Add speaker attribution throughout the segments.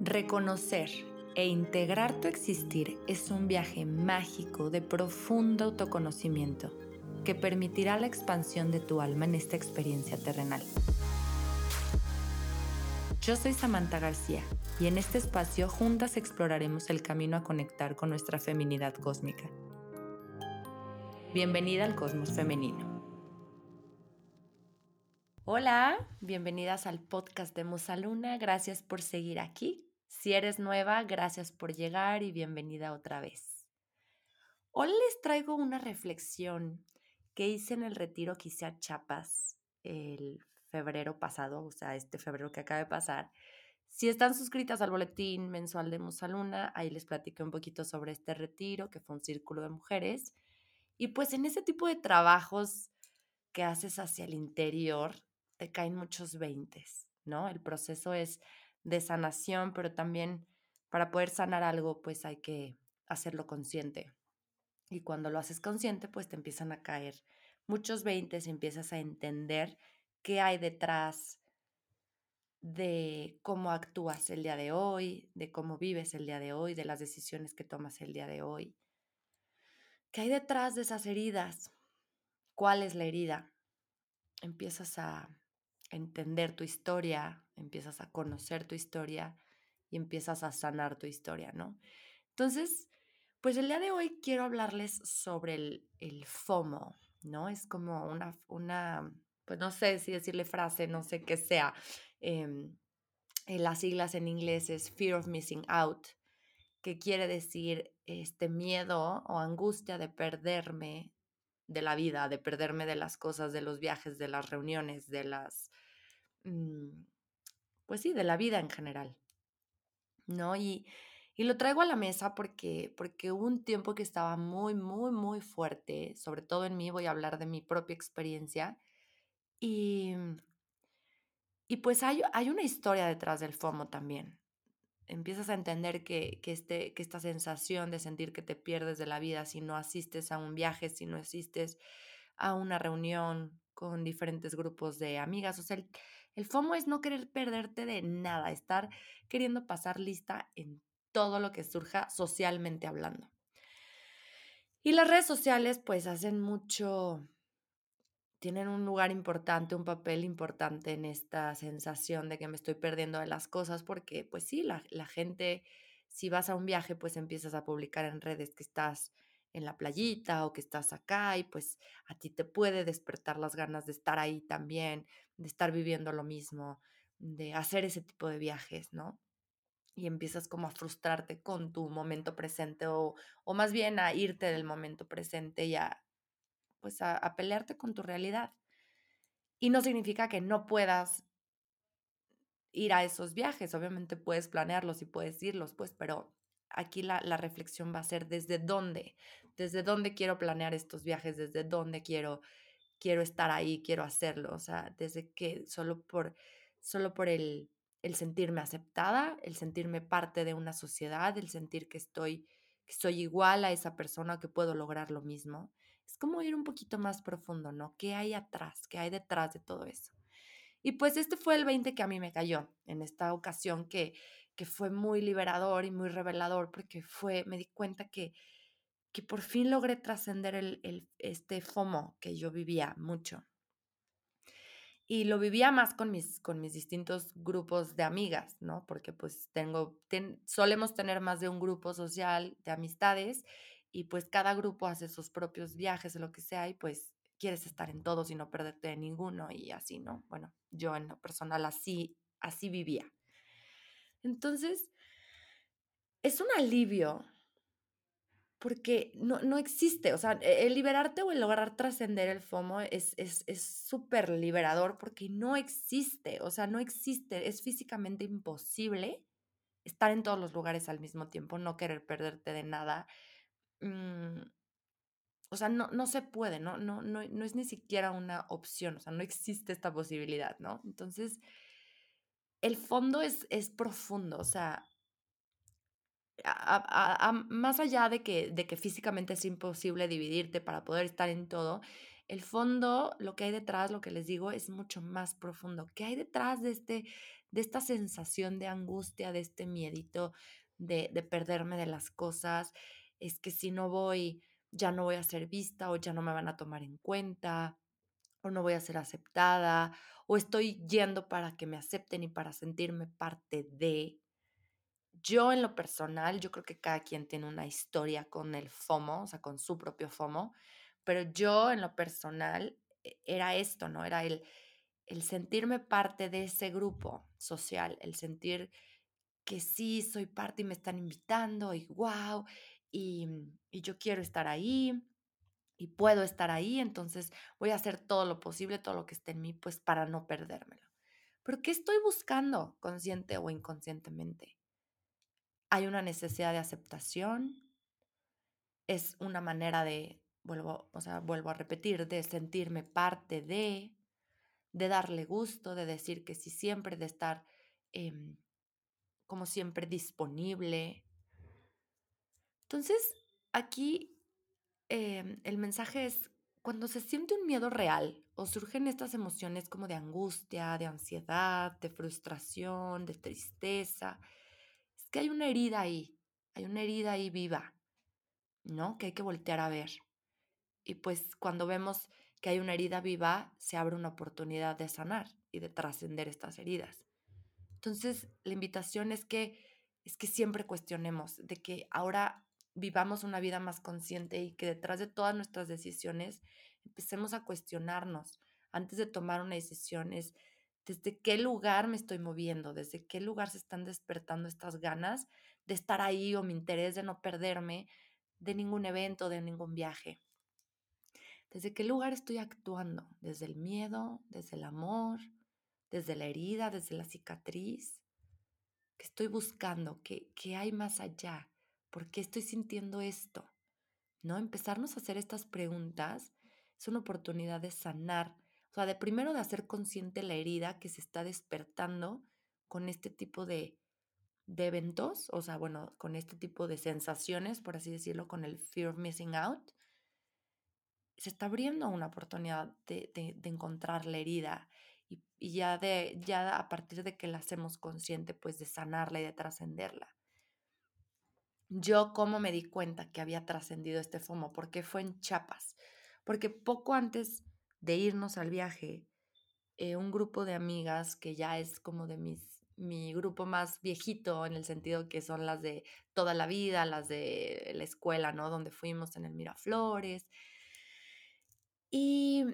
Speaker 1: Reconocer e integrar tu existir es un viaje mágico de profundo autoconocimiento que permitirá la expansión de tu alma en esta experiencia terrenal. Yo soy Samantha García y en este espacio juntas exploraremos el camino a conectar con nuestra feminidad cósmica. Bienvenida al Cosmos Femenino. Hola, bienvenidas al podcast de Musaluna. Gracias por seguir aquí. Si eres nueva, gracias por llegar y bienvenida otra vez. Hoy les traigo una reflexión que hice en el retiro que hice a Chiapas el febrero pasado, o sea, este febrero que acaba de pasar. Si están suscritas al boletín mensual de Musaluna, ahí les platiqué un poquito sobre este retiro, que fue un círculo de mujeres. Y pues en ese tipo de trabajos que haces hacia el interior, te caen muchos veintes, ¿no? El proceso es de sanación, pero también para poder sanar algo, pues hay que hacerlo consciente. Y cuando lo haces consciente, pues te empiezan a caer muchos veintes empiezas a entender qué hay detrás de cómo actúas el día de hoy, de cómo vives el día de hoy, de las decisiones que tomas el día de hoy. ¿Qué hay detrás de esas heridas? ¿Cuál es la herida? Empiezas a entender tu historia, empiezas a conocer tu historia y empiezas a sanar tu historia, ¿no? Entonces, pues el día de hoy quiero hablarles sobre el, FOMO, ¿no? Es como una, una, pues no sé si decirle frase, no sé qué sea. En las siglas en inglés es Fear of Missing Out, que quiere decir este miedo o angustia de perderme de la vida, de perderme de las cosas, de los viajes, de las reuniones, de las, mm, pues sí, de la vida en general, ¿no? Y, y lo traigo a la mesa porque, porque hubo un tiempo que estaba muy, muy, muy fuerte, sobre todo en mí, voy a hablar de mi propia experiencia, y, y pues hay, hay una historia detrás del FOMO también, empiezas a entender que, este, que esta sensación de sentir que te pierdes de la vida si no asistes a un viaje, si no asistes a una reunión con diferentes grupos de amigas. O sea, el, el FOMO es no querer perderte de nada, estar queriendo pasar lista en todo lo que surja socialmente hablando. Y las redes sociales pues hacen mucho tienen un lugar importante, un papel importante en esta sensación de que me estoy perdiendo de las cosas, porque pues sí, la, gente, si vas a un viaje, pues empiezas a publicar en redes que estás en la playita o que estás acá y pues a ti te puede despertar las ganas de estar ahí también, de estar viviendo lo mismo, de hacer ese tipo de viajes, ¿no? Y empiezas como a frustrarte con tu momento presente o, o más bien a irte del momento presente y a, pues a, pelearte con tu realidad. Y no significa que no puedas ir a esos viajes, obviamente puedes planearlos y puedes irlos, pues, pero aquí la, la, reflexión va a ser desde dónde, desde dónde quiero planear estos viajes, desde dónde quiero, quiero estar ahí, quiero hacerlo, o sea, desde que solo por, solo por el, el sentirme aceptada, el sentirme parte de una sociedad, el sentir que estoy, que soy igual a esa persona, que puedo lograr lo mismo es como ir un poquito más profundo, ¿no? ¿Qué hay atrás? ¿Qué hay detrás de todo eso? Y pues este fue el 20 que a mí me cayó en esta ocasión que, que fue muy liberador y muy revelador porque fue, me di cuenta que, que por fin logré trascender el, el, este FOMO que yo vivía mucho. Y lo vivía más con mis, con mis distintos grupos de amigas, ¿no? Porque pues tengo, solemos tener más de un grupo social de amistades y pues cada grupo hace sus propios viajes o lo que sea y pues quieres estar en todos y no perderte de ninguno y así, ¿no? Bueno, yo en lo personal así, así vivía. Entonces, es un alivio porque no, no existe, o sea, e, el liberarte o el lograr trascender el FOMO es súper es, liberador porque no existe, o sea, no existe, es físicamente imposible estar en todos los lugares al mismo tiempo, no querer perderte de nada, Mm, o sea, no, no se puede, ¿no? No, no, no es ni siquiera una opción, o sea, no existe esta posibilidad, ¿no? Entonces, el fondo es, es profundo, o sea, más allá de que, de que físicamente es imposible dividirte para poder estar en todo, el fondo, lo que hay detrás, lo que les digo, es mucho más profundo. ¿Qué hay detrás de este, de esta sensación de angustia, de este miedito de, de perderme de las cosas. Es que si no voy, ya no voy a ser vista o ya no me van a tomar en cuenta no voy a ser aceptada o estoy yendo para que me acepten y para sentirme parte de. Yo en lo personal, yo creo que cada quien tiene una historia con el FOMO, o sea, con su propio FOMO, pero yo en lo personal e, era esto, ¿no? Era el, el sentirme parte de ese grupo social, el sentir que sí soy parte y me están invitando y wow, y, y yo quiero estar ahí y puedo estar ahí, entonces voy a hacer todo lo posible, todo lo que esté en mí, pues para no perdérmelo. Pero ¿qué estoy buscando consciente o inconscientemente? Hay una necesidad de aceptación, es una manera de, vuelvo, o sea, vuelvo a repetir, de sentirme parte de, de darle gusto, de decir que sí siempre, de estar eh, como siempre disponible. Entonces, aquí eh, el mensaje es, cuando se siente un miedo real o surgen estas emociones como de angustia, de ansiedad, de frustración, de tristeza, es que hay una herida ahí, hay una herida ahí viva, ¿no? Que hay que voltear a ver. Y pues cuando vemos que hay una herida viva, se abre una oportunidad de sanar y de trascender estas heridas. Entonces, la invitación es que es que siempre cuestionemos de que ahora vivamos una vida más consciente y que detrás de todas nuestras decisiones empecemos a cuestionarnos antes de tomar una decisión es desde qué lugar me estoy moviendo, desde qué lugar se están despertando estas ganas de estar ahí o mi interés de no perderme de ningún evento, de ningún viaje. ¿Desde qué lugar estoy actuando? ¿Desde el miedo? ¿Desde el amor? ¿Desde la herida? ¿Desde la cicatriz? ¿Qué estoy buscando? ¿Qué, qué hay más allá? ¿Por qué estoy sintiendo esto? ¿No? Empezarnos a hacer estas preguntas es una oportunidad de sanar, o sea, de primero de hacer consciente la herida que se está despertando con este tipo de, de eventos, o sea, bueno, con este tipo de sensaciones, por así decirlo, con el fear of missing out, se está abriendo una oportunidad de, de, encontrar la herida y, y, ya, de, ya a partir de que la hacemos consciente, pues de sanarla y de trascenderla. Yo cómo me di cuenta que había trascendido este FOMO, porque fue en Chiapas, porque poco antes de irnos al viaje, eh, un grupo de amigas que ya es como de mis, mi grupo más viejito, en el sentido que son las de toda la vida, las de la escuela, ¿no? Donde fuimos en el Miraflores. Y,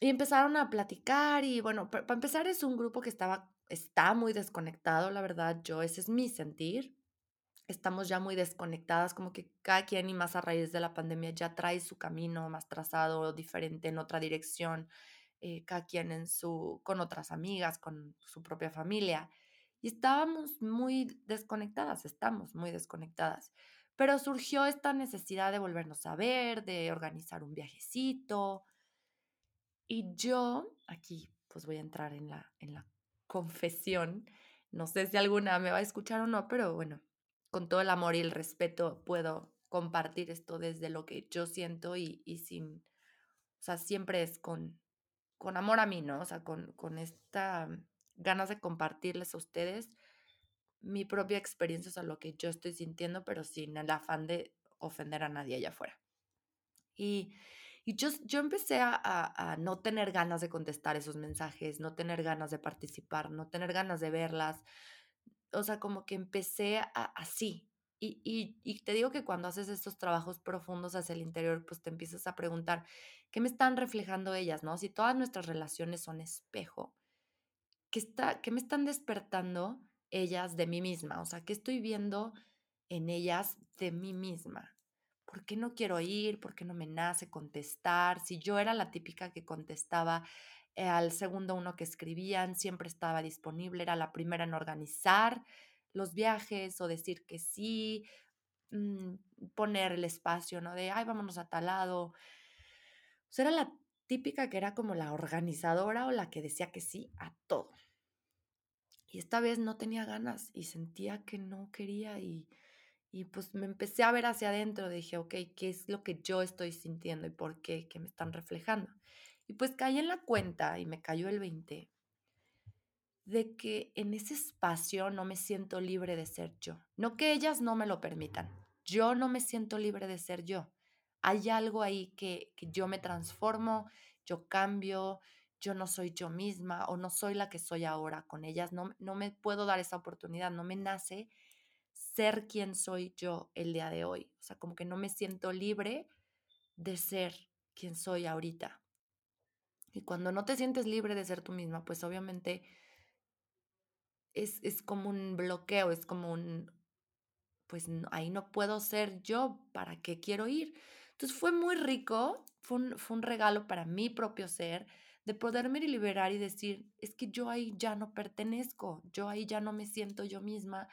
Speaker 1: y empezaron a platicar y bueno, para empezar es un grupo que estaba, está muy desconectado, la verdad, yo, ese es mi sentir estamos ya muy desconectadas, como que cada quien y más a raíz de la pandemia ya trae su camino más trazado, diferente, en otra dirección, eh, cada quien en su, con otras amigas, con su propia familia. Y estábamos muy desconectadas, estamos muy desconectadas. Pero surgió esta necesidad de volvernos a ver, de organizar un viajecito. Y yo, aquí pues voy a entrar en la, en la confesión. No sé si alguna me va a escuchar o no, pero bueno, con todo el amor y el respeto puedo compartir esto desde lo que yo siento y, y sin, o sea, siempre es con, con amor a mí, ¿no? O sea, con, con esta ganas de compartirles a ustedes mi propia experiencia, o sea, lo que yo estoy sintiendo, pero sin el afán de ofender a nadie allá afuera. Y, y yo, yo empecé a, a, a, no tener ganas de contestar esos mensajes, no tener ganas de participar, no tener ganas de verlas, o sea, como que empecé así. Y, y, y, te digo que cuando haces estos trabajos profundos hacia el interior, pues te empiezas a preguntar, ¿qué me están reflejando ellas, no? Si todas nuestras relaciones son espejo, ¿qué, está, qué me están despertando ellas de mí misma? O sea, ¿qué estoy viendo en ellas de mí misma? ¿Por qué no quiero ir? ¿Por qué no me nace contestar? Si yo era la típica que contestaba al segundo uno que escribían, siempre estaba disponible, era la primera en organizar los viajes o decir que sí, mmm, poner el espacio, ¿no? De, ay, vámonos a tal lado. Era la típica que era como la organizadora o la que decía que sí a todo. Y esta vez no tenía ganas y sentía que no quería y, y pues me empecé a ver hacia adentro. Dije, ok, ¿qué es lo que yo estoy sintiendo y por qué? ¿Qué me están reflejando? Y pues caí en la cuenta y me cayó el 20 de que en ese espacio no me siento libre de ser yo. No que ellas no me lo permitan, yo no me siento libre de ser yo. Hay algo ahí que, yo me transformo, yo cambio, yo no soy yo misma o no soy la que soy ahora con ellas, no, no me puedo dar esa oportunidad, no me nace ser quien soy yo el día de hoy. O sea, como que no me siento libre de ser quien soy ahorita. Y cuando no te sientes libre de ser tú misma, pues obviamente es, es como un bloqueo, es como un, pues ahí no puedo ser yo, ¿para qué quiero ir? Entonces fue muy rico, fue un, fue un regalo para mi propio ser, de poderme liberar y decir, es que yo ahí ya no pertenezco, yo ahí ya no me siento yo misma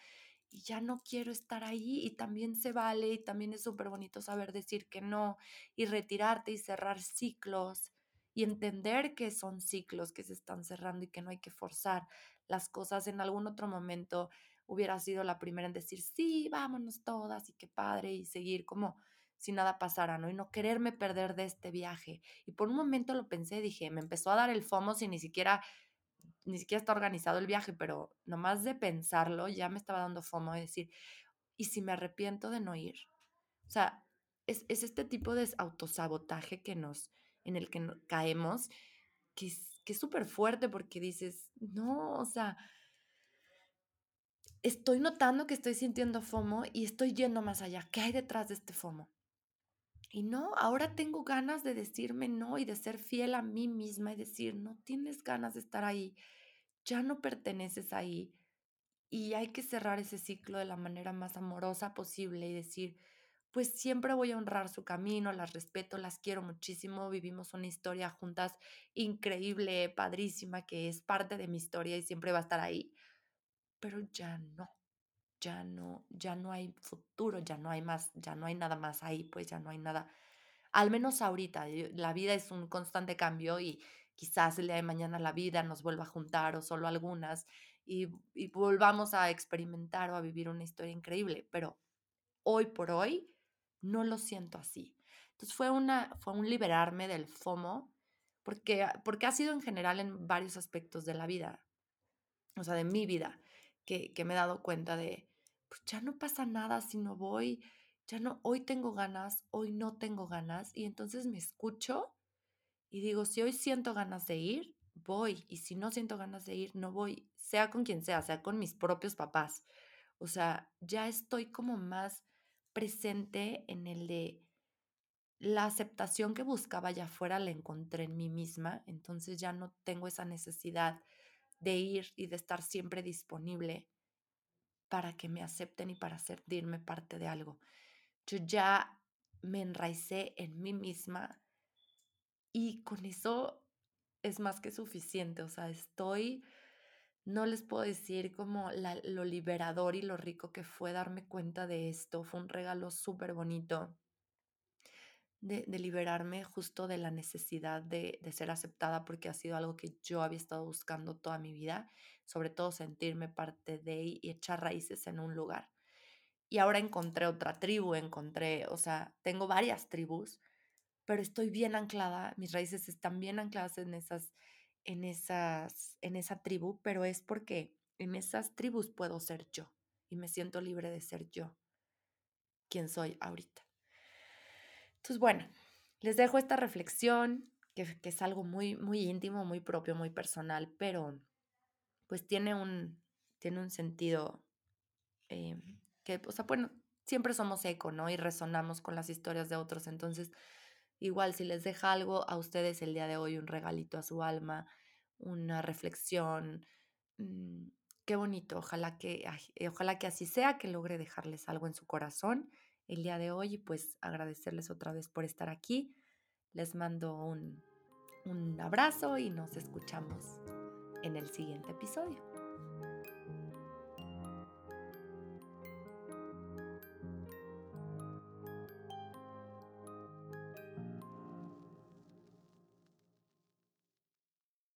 Speaker 1: y ya no quiero estar ahí y también se vale y también es súper bonito saber decir que no y retirarte y cerrar ciclos y entender que son ciclos que se están cerrando y que no hay que forzar las cosas en algún otro momento hubiera sido la primera en decir sí, vámonos todas y qué padre y seguir como si nada pasara, ¿no? Y no quererme perder de este viaje. Y por un momento lo pensé, dije, me empezó a dar el FOMO sin ni siquiera ni siquiera está organizado el viaje, pero nomás de pensarlo ya me estaba dando fomo de decir, ¿y si me arrepiento de no ir? O sea, es, este tipo de autosabotaje que nos, en el que caemos, que es que súper fuerte porque dices, no, o sea, estoy notando que estoy sintiendo FOMO y estoy yendo más allá. ¿Qué hay detrás de este FOMO? Y no, ahora tengo ganas de decirme no y de ser fiel a mí misma y decir, no tienes ganas de estar ahí, ya no perteneces ahí. Y hay que cerrar ese ciclo de la manera más amorosa posible y decir, pues siempre voy a honrar su camino, las respeto, las quiero muchísimo, vivimos una historia juntas increíble, padrísima, que es parte de mi historia y siempre va a estar ahí, pero ya no, ya no, ya no hay futuro, ya no hay más, ya no hay nada más ahí, pues ya no hay nada, al menos ahorita, la vida es un constante cambio y quizás el día de mañana la vida nos vuelva a juntar o solo algunas y, volvamos a experimentar o a vivir una historia increíble, pero hoy por hoy no lo siento así. Entonces fue, una, fue un liberarme del FOMO porque, porque ha sido en general en varios aspectos de la vida, o sea, de mi vida, que, que me he dado cuenta de, pues ya no pasa nada si no voy, ya no, hoy tengo ganas, hoy no tengo ganas, y entonces me escucho y digo, si hoy siento ganas de ir, voy. Y si no siento ganas de ir, no voy, sea con quien sea, sea con mis propios papás. O sea, ya estoy como más presente en el de la aceptación que buscaba allá afuera la encontré en mí misma, entonces ya no tengo esa necesidad de ir y de estar siempre disponible para que me acepten y para sentirme parte de algo. Yo ya me enraicé en mí misma y con eso es más que suficiente, o sea, estoy, no les puedo decir como lo liberador y lo rico que fue darme cuenta de esto, fue un regalo súper bonito. De, liberarme justo de la necesidad de, de, ser aceptada porque ha sido algo que yo había estado buscando toda mi vida, sobre todo sentirme parte de y echar raíces en un lugar. Y ahora encontré otra tribu, encontré, o sea, tengo varias tribus, pero estoy bien anclada, mis raíces están bien ancladas en esas, en esas, en esa tribu, pero es porque en esas tribus puedo ser yo y me siento libre de ser yo, quien soy ahorita. Entonces, bueno, les dejo esta reflexión, que, que, es algo muy, muy íntimo, muy propio, muy personal, pero pues tiene un, tiene un sentido eh, que, o sea, bueno, siempre somos eco, ¿no? Y resonamos con las historias de otros, entonces Igual si les deja algo a ustedes el día de hoy, un regalito a su alma, una reflexión, mm, qué bonito, ojalá que, eh, ojalá que así sea, que logre dejarles algo en su corazón el día de hoy y pues agradecerles otra vez por estar aquí. Les mando un, un abrazo y nos escuchamos en el siguiente episodio.